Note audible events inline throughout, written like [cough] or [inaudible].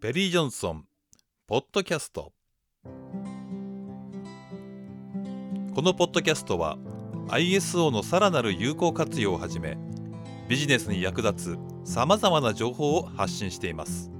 ペリー・ジョンソンポッドキャスト。このポッドキャストは ISO のさらなる有効活用をはじめビジネスに役立つさまざまな情報を発信しています。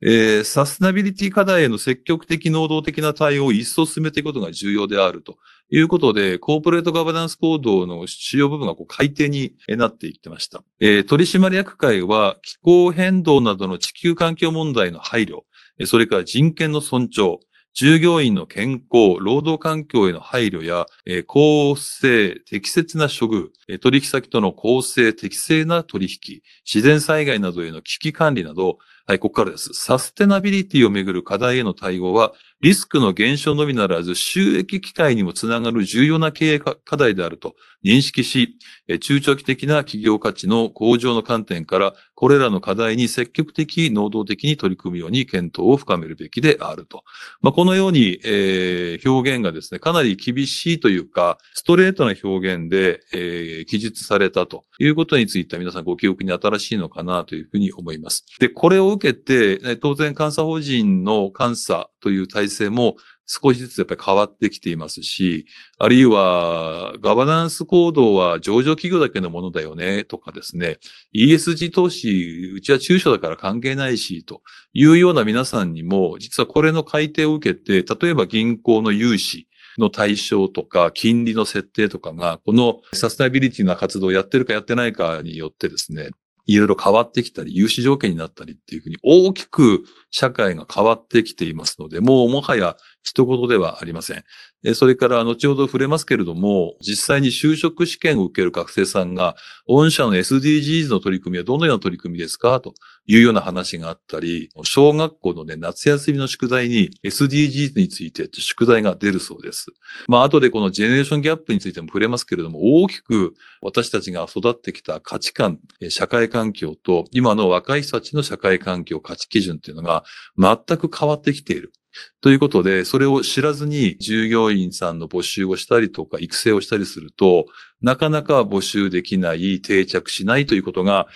えーサステナビリティ課題への積極的能動的な対応を一層進めていくことが重要であると。いうことで、コーポレートガバナンス行動の主要部分がこう改定になっていってました。えー取締役会は気候変動などの地球環境問題の配慮、それから人権の尊重、従業員の健康、労働環境への配慮や、えー公正、適切な処遇、えー取引先との公正、適正な取引、自然災害などへの危機管理など、はい、ここからです。サステナビリティをめぐる課題への対応は、リスクの減少のみならず収益機会にもつながる重要な経営課題であると認識し、え中長期的な企業価値の向上の観点から、これらの課題に積極的、能動的に取り組むように検討を深めるべきであると。まあ、このように、えー表現がですね、かなり厳しいというか、ストレートな表現で、えー記述されたということについては皆さんご記憶に新しいのかなというふうに思います。で、これを受けて、当然監査法人の監査という体制も少しずつやっぱり変わってきていますし、あるいはガバナンス行動は上場企業だけのものだよねとかですね、ESG 投資、うちは中小だから関係ないし、というような皆さんにも、実はこれの改定を受けて、例えば銀行の融資の対象とか、金利の設定とかが、このサステナビリティな活動をやってるかやってないかによってですね、いろいろ変わってきたり、融資条件になったりっていうふうに大きく社会が変わってきていますので、もうもはや一言ではありません。えそれから、後ほど触れますけれども、実際に就職試験を受ける学生さんが、御社の SDGs の取り組みはどのような取り組みですか？というような話があったり、小学校のね、夏休みの宿題に SDGs について宿題が出るそうです。まあ、後でこのジェネレーションギャップについても触れますけれども、大きく私たちが育ってきた価値観、社会環境と、今の若い人たちの社会環境、価値基準っていうのが全く変わってきている。ということで、それを知らずに従業員さんの募集をしたりとか育成をしたりすると、なかなか募集できない、定着しないということが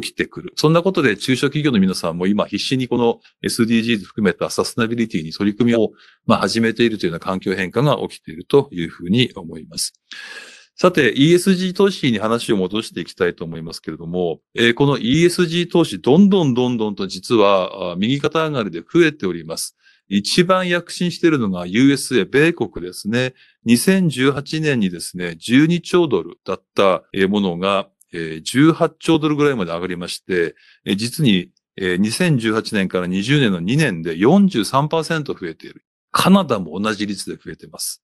起きてくる。そんなことで中小企業の皆さんも今必死にこの SDGs 含めたサステナビリティに取り組みをま始めているというような環境変化が起きているというふうに思います。さて、ESG 投資に話を戻していきたいと思いますけれども、えーこの ESG 投資、どんどんどんどんと実は右肩上がりで増えております。一番躍進しているのが USA、米国ですね。2018年にですね、12兆ドルだったものが、18兆ドルぐらいまで上がりまして、実に2018年から20年の2年で43%増えている。カナダも同じ率で増えています。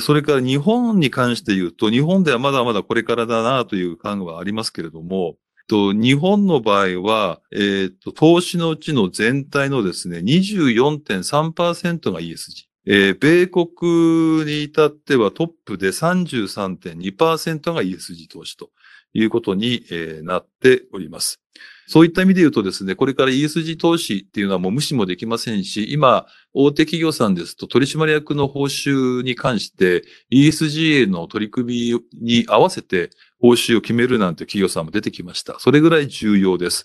それから日本に関して言うと、日本ではまだまだこれからだなという感はありますけれども、と日本の場合は、えーと、投資のうちの全体のですね、24.3%が ESG。えー米国に至ってはトップで33.2%が ESG 投資ということに、えーなっております。そういった意味で言うとですね、これから ESG 投資っていうのはもう無視もできませんし、今、大手企業さんですと取締役の報酬に関して ESG への取り組みに合わせて報酬を決めるなんて企業さんも出てきました。それぐらい重要です。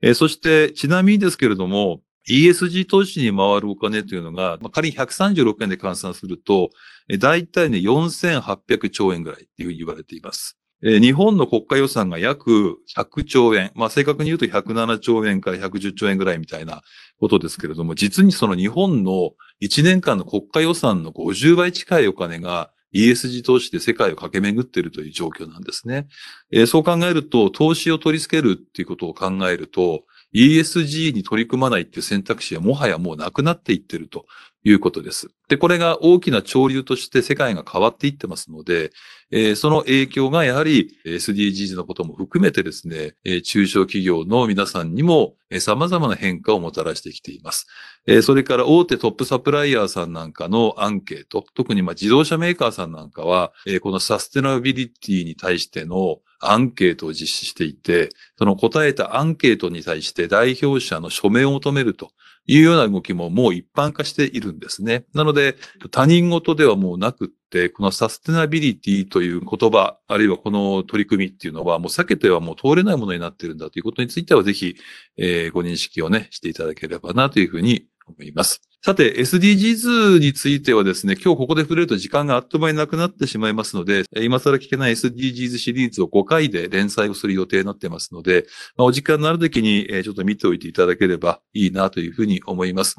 えーそして、ちなみにですけれども、ESG 投資に回るお金というのが、まあ、仮に136円で換算すると、大体ね、4800兆円ぐらいっていうふうに言われています。日本の国家予算が約100兆円、まあ正確に言うと107兆円から110兆円ぐらいみたいなことですけれども、実にその日本の1年間の国家予算の50倍近いお金が ESG 投資で世界を駆け巡っているという状況なんですね。えーそう考えると、投資を取り付けるっていうことを考えると、ESG に取り組まないっていう選択肢はもはやもうなくなっていってるということです。で、これが大きな潮流として世界が変わっていってますので、えーその影響がやはり SDGs のことも含めてですね、えー中小企業の皆さんにもえー様々な変化をもたらしてきています。えーそれから大手トップサプライヤーさんなんかのアンケート、特にまあ自動車メーカーさんなんかは、えーこのサステナビリティに対してのアンケートを実施していて、その答えたアンケートに対して代表者の署名を求めるというような動きももう一般化しているんですね。なので、他人事ではもうなくって、このサステナビリティという言葉、あるいはこの取り組みっていうのはもう避けてはもう通れないものになっているんだということについてはぜひ、えー、ご認識をね、していただければなというふうに思います。さて、SDGs についてはですね、今日ここで触れると時間があっという間になくなってしまいますので、今更聞けない SDGs シリーズを5回で連載をする予定になってますので、まあ、お時間のある時にちょっと見ておいていただければいいなというふうに思います。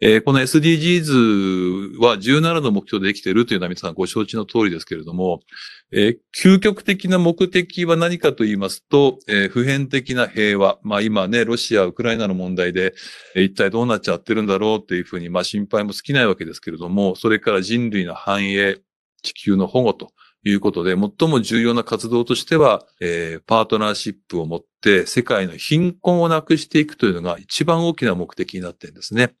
えー、この SDGs は17の目標でできているというのは皆さんご承知の通りですけれども、えー、究極的な目的は何かと言いますと、えー、普遍的な平和。まあ今ね、ロシア、ウクライナの問題で、えー、一体どうなっちゃってるんだろうっていうふうに、まあ心配も尽きないわけですけれども、それから人類の繁栄、地球の保護ということで、最も重要な活動としては、えー、パートナーシップを持って世界の貧困をなくしていくというのが一番大きな目的になっているんですね。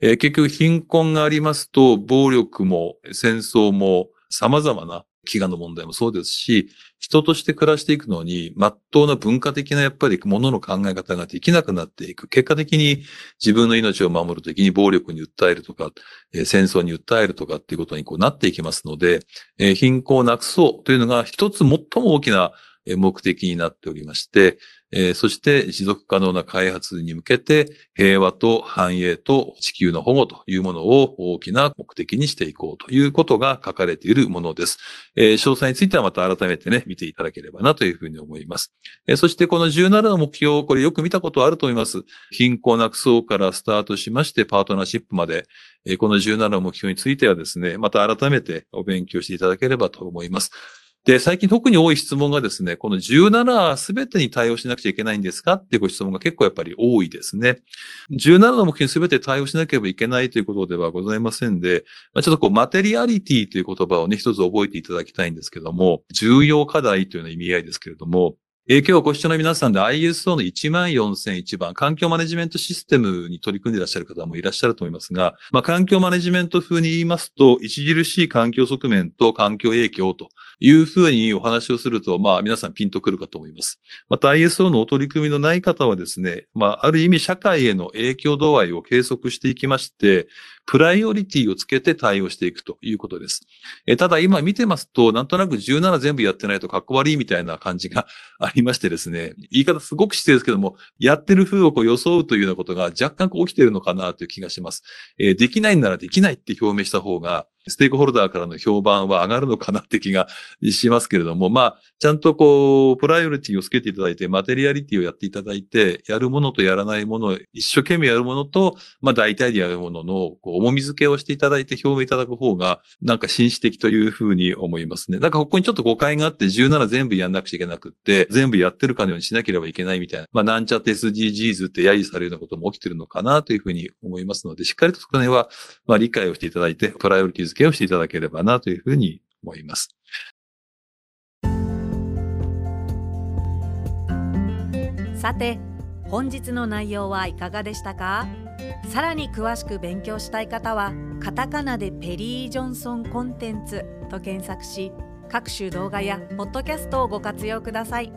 えー、結局貧困がありますと、暴力も戦争も様々な飢餓の問題もそうですし、人として暮らしていくのに、真っ当な文化的なやっぱりものの考え方ができなくなっていく。結果的に自分の命を守るときに暴力に訴えるとか、えー、戦争に訴えるとかっていうことにこうなっていきますので、えー、貧困をなくそうというのが一つ最も大きな目的になっておりまして、えー、そして持続可能な開発に向けて平和と繁栄と地球の保護というものを大きな目的にしていこうということが書かれているものです。えー、詳細についてはまた改めてね、見ていただければなというふうに思います。えー、そしてこの17の目標、これよく見たことあると思います。貧困なくそうからスタートしましてパートナーシップまで、えこの17の目標についてはですね、また改めてお勉強していただければと思います。で、最近特に多い質問がですね、この17すべてに対応しなくちゃいけないんですかっていうご質問が結構やっぱり多いですね。17の目標にすべて対応しなければいけないということではございませんで、まあ、ちょっとこう、マテリアリティという言葉をね、一つ覚えていただきたいんですけども、重要課題というような意味合いですけれども、今日ご視聴の皆さんで ISO の14001番、環境マネジメントシステムに取り組んでいらっしゃる方もいらっしゃると思いますが、まあ、環境マネジメント風に言いますと、著しい環境側面と環境影響というふうにお話をすると、まあ、皆さんピンとくるかと思います。また ISO のお取り組みのない方はですね、まあ、ある意味社会への影響度合いを計測していきまして、プライオリティをつけて対応していくということです。えただ今見てますと、なんとなく17全部やってないとかっこ悪いみたいな感じが [laughs] ありましてですね、言い方すごく失礼ですけども、やってる風をこう装うというようなことが若干こう起きてるのかなという気がします。え、できないならできないって表明した方が、ステークホルダーからの評判は上がるのかなって気がしますけれども、まあ、ちゃんとこう、プライオリティをつけていただいて、マテリアリティをやっていただいて、やるものとやらないもの、一生懸命やるものと、まあ大体でやるものの、こう、重み付けをしていただいて表明いただく方が、なんか紳士的というふうに思いますね。なんかここにちょっと誤解があって、17全部やんなくちゃいけなくって、全部やってるかのようにしなければいけないみたいな、まあなんちゃって SDGs って揶揄されるようなことも起きてるのかなというふうに思いますので、しっかりとそこら辺は、まあ理解をしていただいて、プライオリティ付けをしていただければなというふうに思います。さて本日の内容はいかがでしたか？さらに詳しく勉強したい方はカタカナでペリー・ジョンソンコンテンツと検索し各種動画やポッドキャストをご活用ください。